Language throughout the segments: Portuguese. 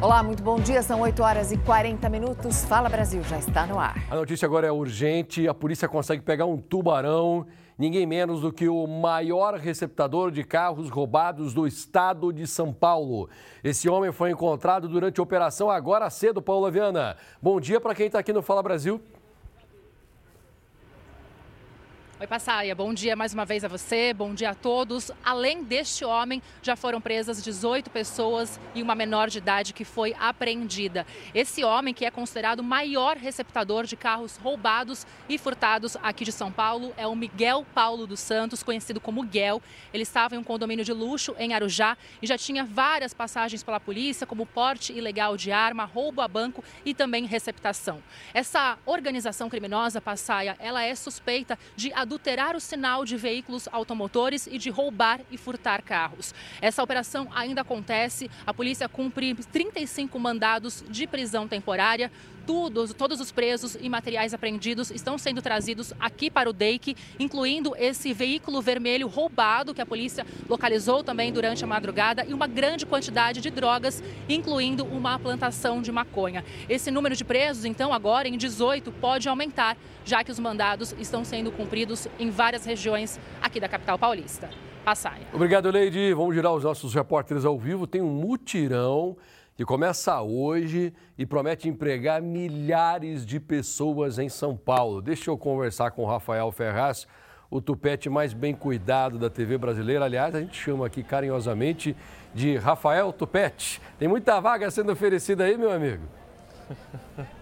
Olá, muito bom dia. São 8 horas e 40 minutos. Fala Brasil, já está no ar. A notícia agora é urgente. A polícia consegue pegar um tubarão, ninguém menos do que o maior receptador de carros roubados do estado de São Paulo. Esse homem foi encontrado durante a operação agora cedo, Paula Viana. Bom dia para quem está aqui no Fala Brasil. Oi, Passaia, bom dia mais uma vez a você, bom dia a todos. Além deste homem, já foram presas 18 pessoas e uma menor de idade que foi apreendida. Esse homem, que é considerado o maior receptador de carros roubados e furtados aqui de São Paulo, é o Miguel Paulo dos Santos, conhecido como Guel. Ele estava em um condomínio de luxo em Arujá e já tinha várias passagens pela polícia, como porte ilegal de arma, roubo a banco e também receptação. Essa organização criminosa, Passaia, ela é suspeita de adulterar o sinal de veículos automotores e de roubar e furtar carros. Essa operação ainda acontece. A polícia cumpre 35 mandados de prisão temporária. Tudo, todos os presos e materiais apreendidos estão sendo trazidos aqui para o DEIC, incluindo esse veículo vermelho roubado que a polícia localizou também durante a madrugada e uma grande quantidade de drogas, incluindo uma plantação de maconha. Esse número de presos, então, agora em 18, pode aumentar, já que os mandados estão sendo cumpridos em várias regiões aqui da capital paulista. Passaia. Obrigado, Leide. Vamos girar os nossos repórteres ao vivo. Tem um mutirão que começa hoje e promete empregar milhares de pessoas em São Paulo. Deixa eu conversar com o Rafael Ferraz, o tupete mais bem cuidado da TV brasileira. Aliás, a gente chama aqui carinhosamente de Rafael Tupete. Tem muita vaga sendo oferecida aí, meu amigo.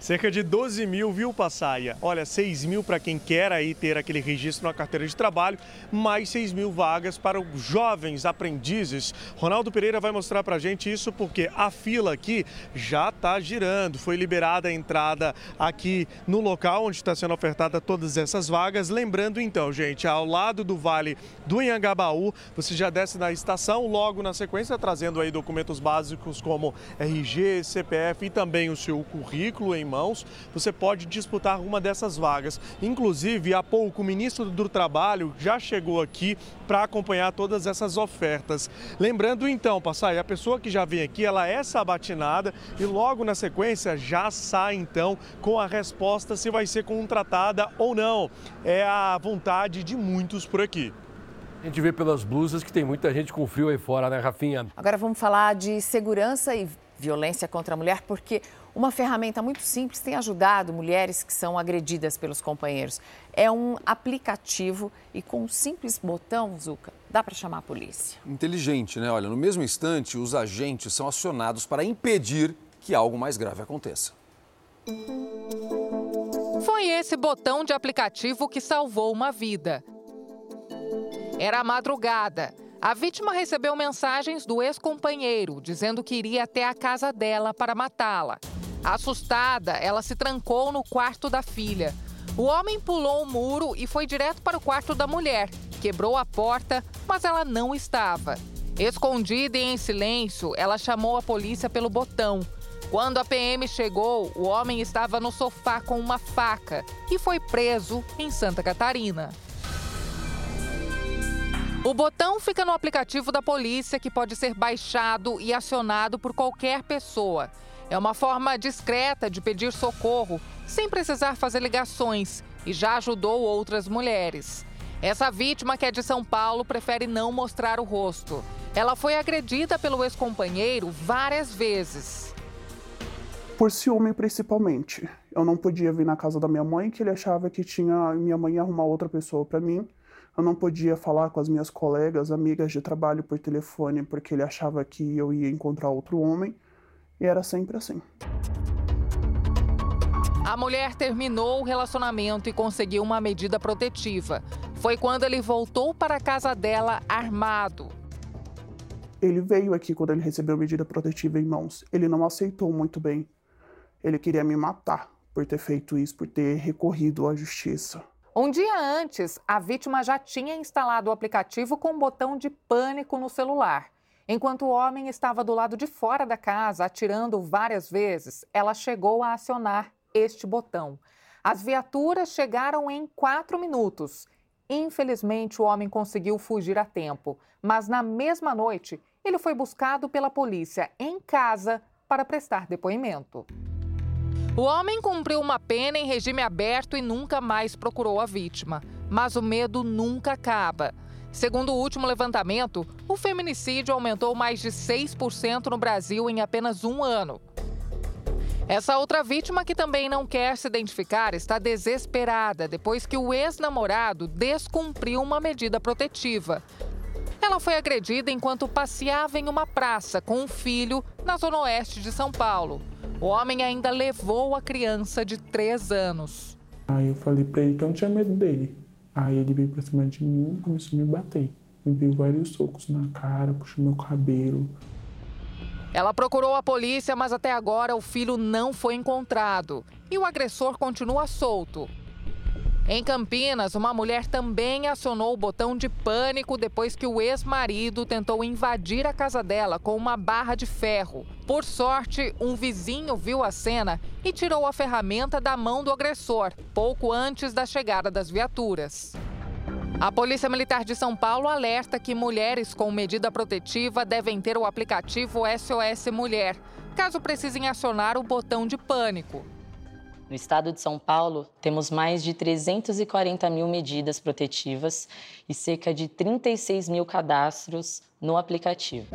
Cerca de 12 mil, viu, Passaia? Olha, 6 mil para quem quer aí ter aquele registro na carteira de trabalho, mais 6 mil vagas para os jovens aprendizes. Ronaldo Pereira vai mostrar para a gente isso porque a fila aqui já está girando. Foi liberada a entrada aqui no local onde está sendo ofertada todas essas vagas. Lembrando então, gente, ao lado do Vale do Inhangabaú, você já desce na estação, logo na sequência, trazendo aí documentos básicos como RG, CPF e também o seu currículo em mãos, você pode disputar uma dessas vagas. Inclusive, há pouco o ministro do Trabalho já chegou aqui para acompanhar todas essas ofertas. Lembrando então, Passai, a pessoa que já vem aqui, ela é sabatinada e logo na sequência já sai então com a resposta se vai ser contratada ou não. É a vontade de muitos por aqui. A gente vê pelas blusas que tem muita gente com frio aí fora, né, Rafinha? Agora vamos falar de segurança e violência contra a mulher, porque uma ferramenta muito simples tem ajudado mulheres que são agredidas pelos companheiros. É um aplicativo e com um simples botão, Zuca, dá para chamar a polícia. Inteligente, né? Olha, no mesmo instante, os agentes são acionados para impedir que algo mais grave aconteça. Foi esse botão de aplicativo que salvou uma vida. Era a madrugada. A vítima recebeu mensagens do ex-companheiro dizendo que iria até a casa dela para matá-la. Assustada, ela se trancou no quarto da filha. O homem pulou o muro e foi direto para o quarto da mulher. Quebrou a porta, mas ela não estava. Escondida e em silêncio, ela chamou a polícia pelo botão. Quando a PM chegou, o homem estava no sofá com uma faca e foi preso em Santa Catarina. O botão fica no aplicativo da polícia que pode ser baixado e acionado por qualquer pessoa. É uma forma discreta de pedir socorro, sem precisar fazer ligações, e já ajudou outras mulheres. Essa vítima, que é de São Paulo, prefere não mostrar o rosto. Ela foi agredida pelo ex-companheiro várias vezes. Por ciúme, principalmente. Eu não podia vir na casa da minha mãe, que ele achava que tinha minha mãe ia arrumar outra pessoa para mim. Eu não podia falar com as minhas colegas, amigas de trabalho por telefone, porque ele achava que eu ia encontrar outro homem. E era sempre assim. A mulher terminou o relacionamento e conseguiu uma medida protetiva. Foi quando ele voltou para a casa dela armado. Ele veio aqui quando ele recebeu medida protetiva em mãos. Ele não aceitou muito bem. Ele queria me matar por ter feito isso, por ter recorrido à justiça. Um dia antes, a vítima já tinha instalado o aplicativo com um botão de pânico no celular. Enquanto o homem estava do lado de fora da casa, atirando várias vezes, ela chegou a acionar este botão. As viaturas chegaram em quatro minutos Infelizmente, o homem conseguiu fugir a tempo, mas na mesma noite, ele foi buscado pela polícia em casa para prestar depoimento. O homem cumpriu uma pena em regime aberto e nunca mais procurou a vítima. Mas o medo nunca acaba. Segundo o último levantamento, o feminicídio aumentou mais de 6% no Brasil em apenas um ano. Essa outra vítima, que também não quer se identificar, está desesperada depois que o ex-namorado descumpriu uma medida protetiva. Ela foi agredida enquanto passeava em uma praça com um filho na zona oeste de São Paulo. O homem ainda levou a criança de 3 anos. Aí eu falei pra ele que eu não tinha medo dele. Aí ele veio pra cima de mim e começou a me bater. Me deu vários socos na cara, puxou meu cabelo. Ela procurou a polícia, mas até agora o filho não foi encontrado. E o agressor continua solto. Em Campinas, uma mulher também acionou o botão de pânico depois que o ex-marido tentou invadir a casa dela com uma barra de ferro. Por sorte, um vizinho viu a cena e tirou a ferramenta da mão do agressor, pouco antes da chegada das viaturas. A Polícia Militar de São Paulo alerta que mulheres com medida protetiva devem ter o aplicativo SOS Mulher, caso precisem acionar o botão de pânico. No estado de São Paulo, temos mais de 340 mil medidas protetivas e cerca de 36 mil cadastros no aplicativo.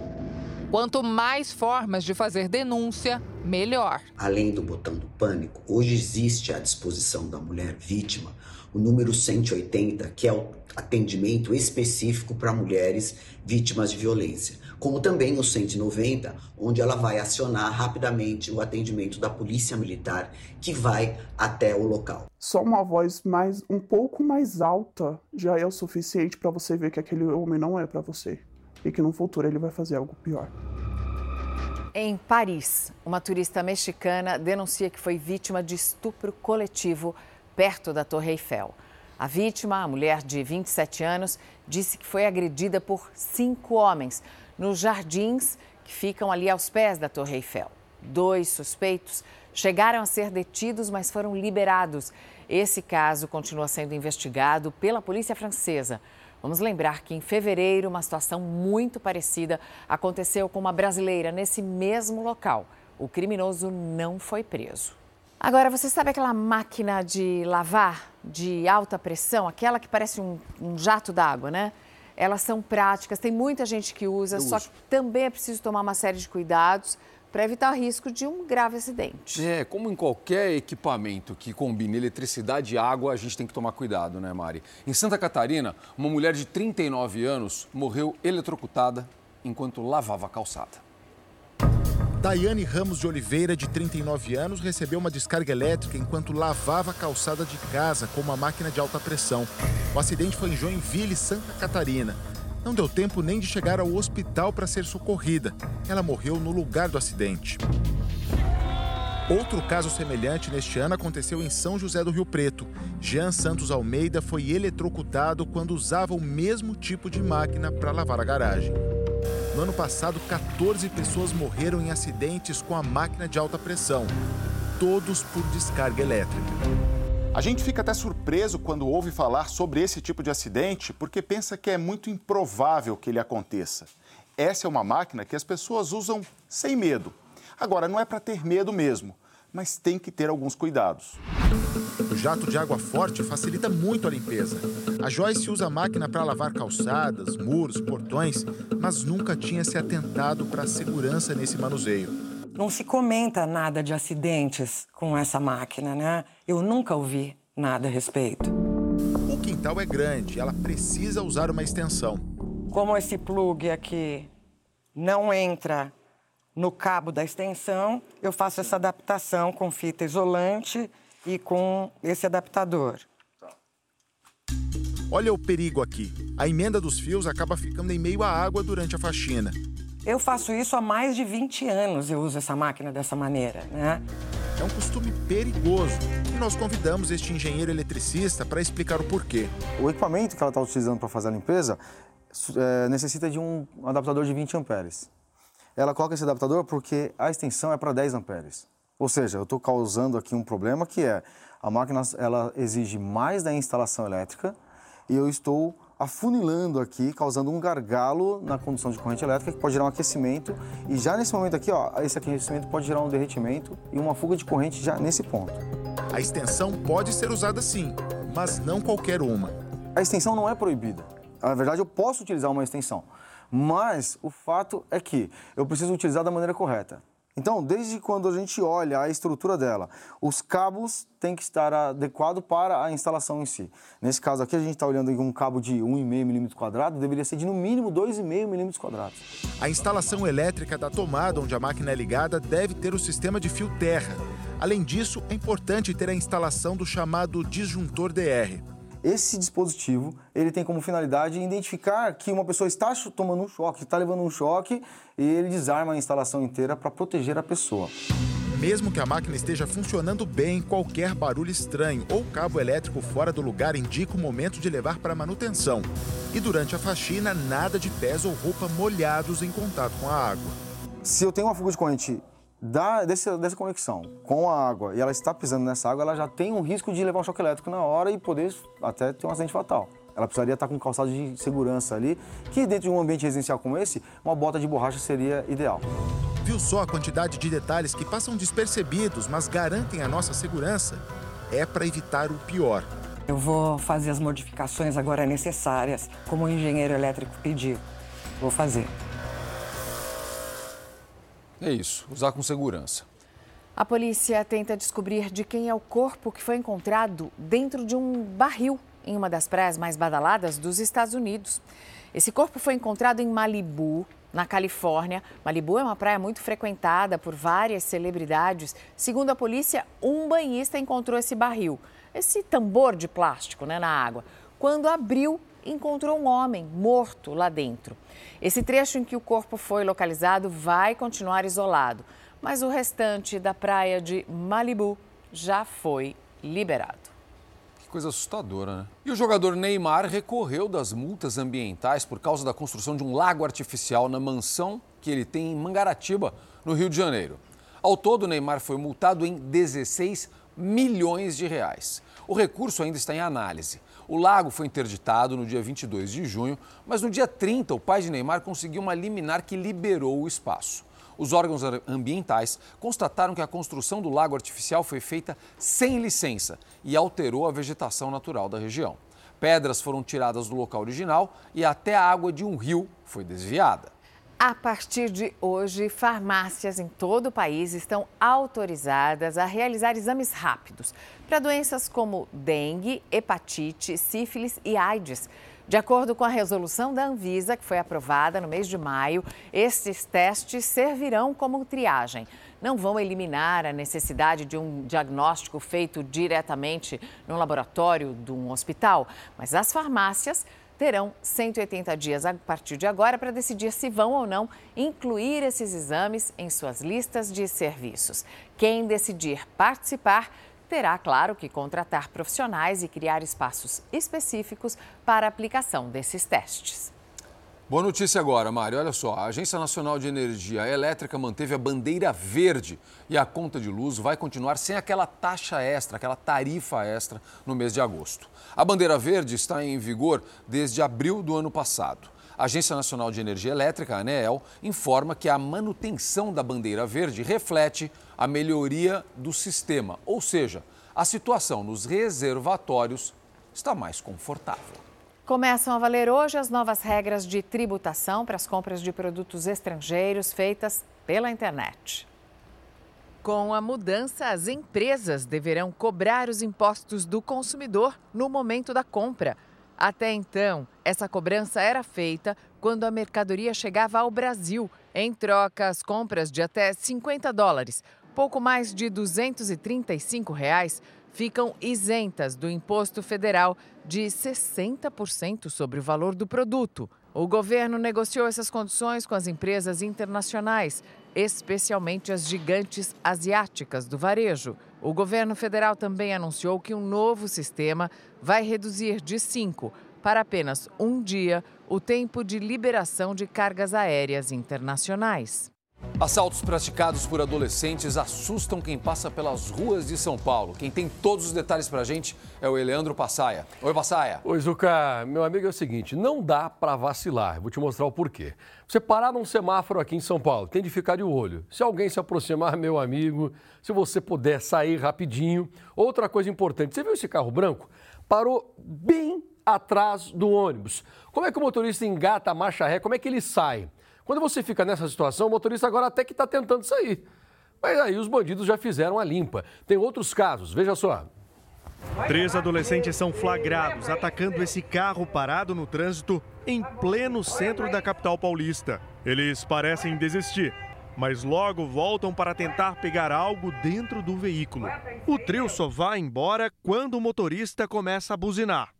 Quanto mais formas de fazer denúncia, melhor. Além do botão do pânico, hoje existe à disposição da mulher vítima o número 180, que é o atendimento específico para mulheres vítimas de violência, como também o 190, onde ela vai acionar rapidamente o atendimento da polícia militar que vai até o local. Só uma voz mais um pouco mais alta já é o suficiente para você ver que aquele homem não é para você e que no futuro ele vai fazer algo pior. Em Paris, uma turista mexicana denuncia que foi vítima de estupro coletivo perto da Torre Eiffel. A vítima, a mulher de 27 anos, disse que foi agredida por cinco homens nos jardins que ficam ali aos pés da Torre Eiffel. Dois suspeitos chegaram a ser detidos, mas foram liberados. Esse caso continua sendo investigado pela polícia francesa. Vamos lembrar que em fevereiro, uma situação muito parecida aconteceu com uma brasileira nesse mesmo local. O criminoso não foi preso. Agora, você sabe aquela máquina de lavar de alta pressão, aquela que parece um, um jato d'água, né? Elas são práticas, tem muita gente que usa, Eu só uso. que também é preciso tomar uma série de cuidados para evitar o risco de um grave acidente. É, como em qualquer equipamento que combine eletricidade e água, a gente tem que tomar cuidado, né, Mari? Em Santa Catarina, uma mulher de 39 anos morreu eletrocutada enquanto lavava a calçada. Daiane Ramos de Oliveira, de 39 anos, recebeu uma descarga elétrica enquanto lavava a calçada de casa com uma máquina de alta pressão. O acidente foi em Joinville, Santa Catarina. Não deu tempo nem de chegar ao hospital para ser socorrida. Ela morreu no lugar do acidente. Outro caso semelhante neste ano aconteceu em São José do Rio Preto. Jean Santos Almeida foi eletrocutado quando usava o mesmo tipo de máquina para lavar a garagem. No ano passado, 14 pessoas morreram em acidentes com a máquina de alta pressão, todos por descarga elétrica. A gente fica até surpreso quando ouve falar sobre esse tipo de acidente, porque pensa que é muito improvável que ele aconteça. Essa é uma máquina que as pessoas usam sem medo. Agora, não é para ter medo mesmo mas tem que ter alguns cuidados. O jato de água forte facilita muito a limpeza. A Joyce usa a máquina para lavar calçadas, muros, portões, mas nunca tinha se atentado para a segurança nesse manuseio. Não se comenta nada de acidentes com essa máquina, né? Eu nunca ouvi nada a respeito. O quintal é grande, ela precisa usar uma extensão. Como esse plug aqui não entra no cabo da extensão, eu faço essa adaptação com fita isolante e com esse adaptador. Olha o perigo aqui. A emenda dos fios acaba ficando em meio à água durante a faxina. Eu faço isso há mais de 20 anos, eu uso essa máquina dessa maneira, né? É um costume perigoso e nós convidamos este engenheiro eletricista para explicar o porquê. O equipamento que ela está utilizando para fazer a limpeza é, necessita de um adaptador de 20 amperes ela coloca esse adaptador porque a extensão é para 10 amperes. Ou seja, eu estou causando aqui um problema que é a máquina ela exige mais da instalação elétrica e eu estou afunilando aqui, causando um gargalo na condução de corrente elétrica que pode gerar um aquecimento e já nesse momento aqui, ó, esse aquecimento pode gerar um derretimento e uma fuga de corrente já nesse ponto. A extensão pode ser usada sim, mas não qualquer uma. A extensão não é proibida. Na verdade, eu posso utilizar uma extensão, mas o fato é que eu preciso utilizar da maneira correta. Então, desde quando a gente olha a estrutura dela, os cabos têm que estar adequados para a instalação em si. Nesse caso aqui, a gente está olhando um cabo de 1,5 milímetro quadrado, deveria ser de no mínimo 2,5 milímetros quadrados. A instalação elétrica da tomada onde a máquina é ligada deve ter o sistema de fio terra. Além disso, é importante ter a instalação do chamado disjuntor DR. Esse dispositivo ele tem como finalidade identificar que uma pessoa está tomando um choque, está levando um choque e ele desarma a instalação inteira para proteger a pessoa. Mesmo que a máquina esteja funcionando bem, qualquer barulho estranho ou cabo elétrico fora do lugar indica o momento de levar para manutenção. E durante a faxina, nada de pés ou roupa molhados em contato com a água. Se eu tenho uma fuga de corrente da, desse, dessa conexão com a água e ela está pisando nessa água, ela já tem um risco de levar um choque elétrico na hora e poder até ter um acidente fatal. Ela precisaria estar com um calçado de segurança ali, que dentro de um ambiente residencial como esse, uma bota de borracha seria ideal. Viu só a quantidade de detalhes que passam despercebidos, mas garantem a nossa segurança? É para evitar o pior. Eu vou fazer as modificações agora necessárias, como o engenheiro elétrico pediu. Vou fazer. É isso, usar com segurança. A polícia tenta descobrir de quem é o corpo que foi encontrado dentro de um barril em uma das praias mais badaladas dos Estados Unidos. Esse corpo foi encontrado em Malibu, na Califórnia. Malibu é uma praia muito frequentada por várias celebridades. Segundo a polícia, um banhista encontrou esse barril, esse tambor de plástico né, na água. Quando abriu, encontrou um homem morto lá dentro. Esse trecho em que o corpo foi localizado vai continuar isolado, mas o restante da praia de Malibu já foi liberado. Que coisa assustadora, né? E o jogador Neymar recorreu das multas ambientais por causa da construção de um lago artificial na mansão que ele tem em Mangaratiba, no Rio de Janeiro. Ao todo, Neymar foi multado em 16 milhões de reais. O recurso ainda está em análise. O lago foi interditado no dia 22 de junho, mas no dia 30 o pai de Neymar conseguiu uma liminar que liberou o espaço. Os órgãos ambientais constataram que a construção do lago artificial foi feita sem licença e alterou a vegetação natural da região. Pedras foram tiradas do local original e até a água de um rio foi desviada. A partir de hoje, farmácias em todo o país estão autorizadas a realizar exames rápidos para doenças como dengue, hepatite, sífilis e AIDS. De acordo com a resolução da Anvisa, que foi aprovada no mês de maio, esses testes servirão como triagem. Não vão eliminar a necessidade de um diagnóstico feito diretamente no laboratório de um hospital, mas as farmácias terão 180 dias a partir de agora para decidir se vão ou não incluir esses exames em suas listas de serviços. Quem decidir participar terá, claro, que contratar profissionais e criar espaços específicos para a aplicação desses testes. Boa notícia agora, Mário. Olha só, a Agência Nacional de Energia Elétrica manteve a bandeira verde e a conta de luz vai continuar sem aquela taxa extra, aquela tarifa extra no mês de agosto. A bandeira verde está em vigor desde abril do ano passado. A Agência Nacional de Energia Elétrica, a ANEEL, informa que a manutenção da bandeira verde reflete a melhoria do sistema, ou seja, a situação nos reservatórios está mais confortável. Começam a valer hoje as novas regras de tributação para as compras de produtos estrangeiros feitas pela internet. Com a mudança, as empresas deverão cobrar os impostos do consumidor no momento da compra. Até então, essa cobrança era feita quando a mercadoria chegava ao Brasil, em troca às compras de até 50 dólares, pouco mais de 235 reais, ficam isentas do imposto federal de 60% sobre o valor do produto. O governo negociou essas condições com as empresas internacionais, especialmente as gigantes asiáticas do varejo. O governo federal também anunciou que um novo sistema vai reduzir de cinco para apenas um dia o tempo de liberação de cargas aéreas internacionais. Assaltos praticados por adolescentes assustam quem passa pelas ruas de São Paulo. Quem tem todos os detalhes pra gente é o Eleandro Passaia. Oi, Passaia. Oi, Zuca. Meu amigo, é o seguinte, não dá para vacilar. Vou te mostrar o porquê. Você parar num semáforo aqui em São Paulo, tem de ficar de olho. Se alguém se aproximar, meu amigo, se você puder sair rapidinho. Outra coisa importante, você viu esse carro branco? Parou bem atrás do ônibus. Como é que o motorista engata a marcha ré? Como é que ele sai? Quando você fica nessa situação, o motorista agora até que está tentando sair. Mas aí os bandidos já fizeram a limpa. Tem outros casos, veja só. Três adolescentes são flagrados atacando esse carro parado no trânsito em pleno centro da capital paulista. Eles parecem desistir, mas logo voltam para tentar pegar algo dentro do veículo. O trio só vai embora quando o motorista começa a buzinar.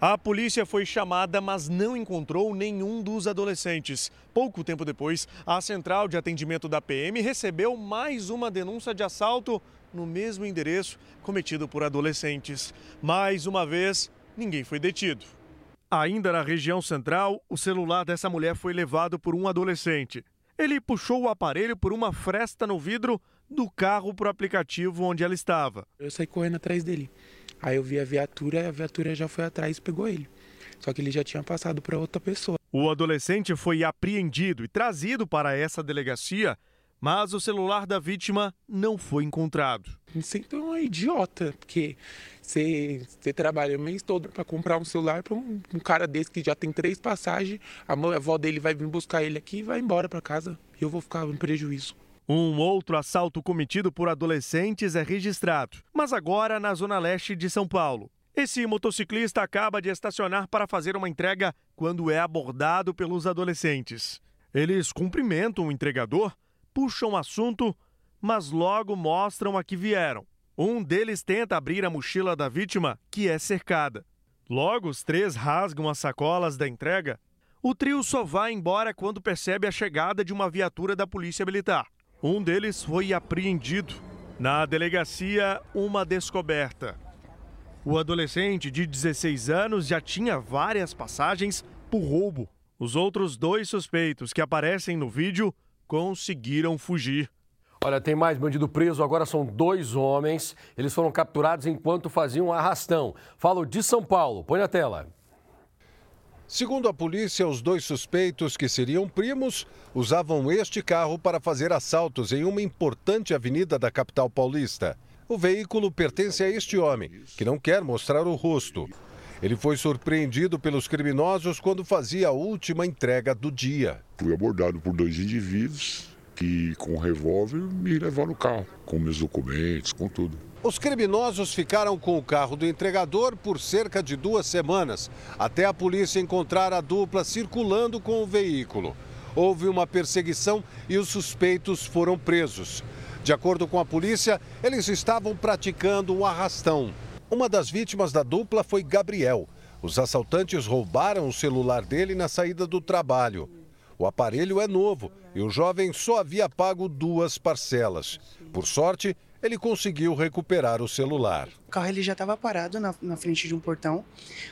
A polícia foi chamada, mas não encontrou nenhum dos adolescentes. Pouco tempo depois, a central de atendimento da PM recebeu mais uma denúncia de assalto no mesmo endereço cometido por adolescentes. Mais uma vez, ninguém foi detido. Ainda na região central, o celular dessa mulher foi levado por um adolescente. Ele puxou o aparelho por uma fresta no vidro do carro para o aplicativo onde ela estava. Eu saí correndo atrás dele. Aí eu vi a viatura, a viatura já foi atrás e pegou ele. Só que ele já tinha passado para outra pessoa. O adolescente foi apreendido e trazido para essa delegacia, mas o celular da vítima não foi encontrado. Me sinto um idiota, porque você, você trabalha o mês todo para comprar um celular para um, um, cara desse que já tem três passagens, a avó dele vai vir buscar ele aqui e vai embora para casa. E eu vou ficar em prejuízo. Um outro assalto cometido por adolescentes é registrado, mas agora na zona leste de São Paulo. Esse motociclista acaba de estacionar para fazer uma entrega quando é abordado pelos adolescentes. Eles cumprimentam o entregador, puxam assunto, mas logo mostram a que vieram. Um deles tenta abrir a mochila da vítima, que é cercada. Logo, os três rasgam as sacolas da entrega. O trio só vai embora quando percebe a chegada de uma viatura da Polícia Militar. Um deles foi apreendido. Na delegacia, uma descoberta. O adolescente de 16 anos já tinha várias passagens por roubo. Os outros dois suspeitos que aparecem no vídeo conseguiram fugir. Olha, tem mais bandido preso, agora são dois homens. Eles foram capturados enquanto faziam arrastão. Falo de São Paulo, põe na tela. Segundo a polícia, os dois suspeitos, que seriam primos, usavam este carro para fazer assaltos em uma importante avenida da capital paulista. O veículo pertence a este homem, que não quer mostrar o rosto. Ele foi surpreendido pelos criminosos quando fazia a última entrega do dia. Fui abordado por dois indivíduos que, com um revólver, me levaram no carro, com meus documentos, com tudo. Os criminosos ficaram com o carro do entregador por cerca de duas semanas, até a polícia encontrar a dupla circulando com o veículo. Houve uma perseguição e os suspeitos foram presos. De acordo com a polícia, eles estavam praticando um arrastão. Uma das vítimas da dupla foi Gabriel. Os assaltantes roubaram o celular dele na saída do trabalho. O aparelho é novo e o jovem só havia pago duas parcelas. Por sorte, ele conseguiu recuperar o celular. O carro ele já estava parado na, na, frente de um portão.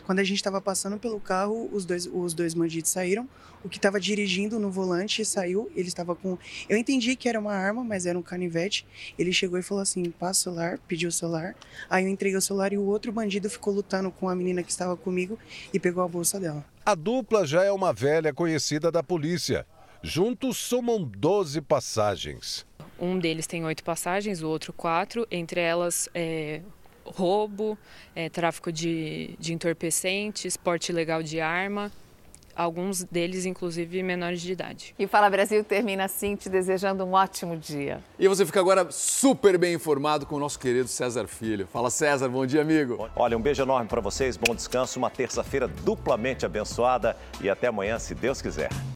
Quando a gente estava passando pelo carro, os dois, os dois bandidos saíram. O que estava dirigindo no volante saiu. Ele estava com. Eu entendi que era uma arma, mas era um canivete. Ele chegou e falou assim: passa o celular, pediu o celular. Aí eu entreguei o celular e o outro bandido ficou lutando com a menina que estava comigo e pegou a bolsa dela. A dupla já é uma velha conhecida da polícia. Juntos somam 12 passagens. Um deles tem oito passagens, o outro quatro, entre elas é, roubo, é, tráfico de, de entorpecentes, porte ilegal de arma, alguns deles, inclusive, menores de idade. E o Fala Brasil termina assim, te desejando um ótimo dia. E você fica agora super bem informado com o nosso querido César Filho. Fala, César, bom dia, amigo. Olha, um beijo enorme para vocês, bom descanso, uma terça-feira duplamente abençoada e até amanhã, se Deus quiser.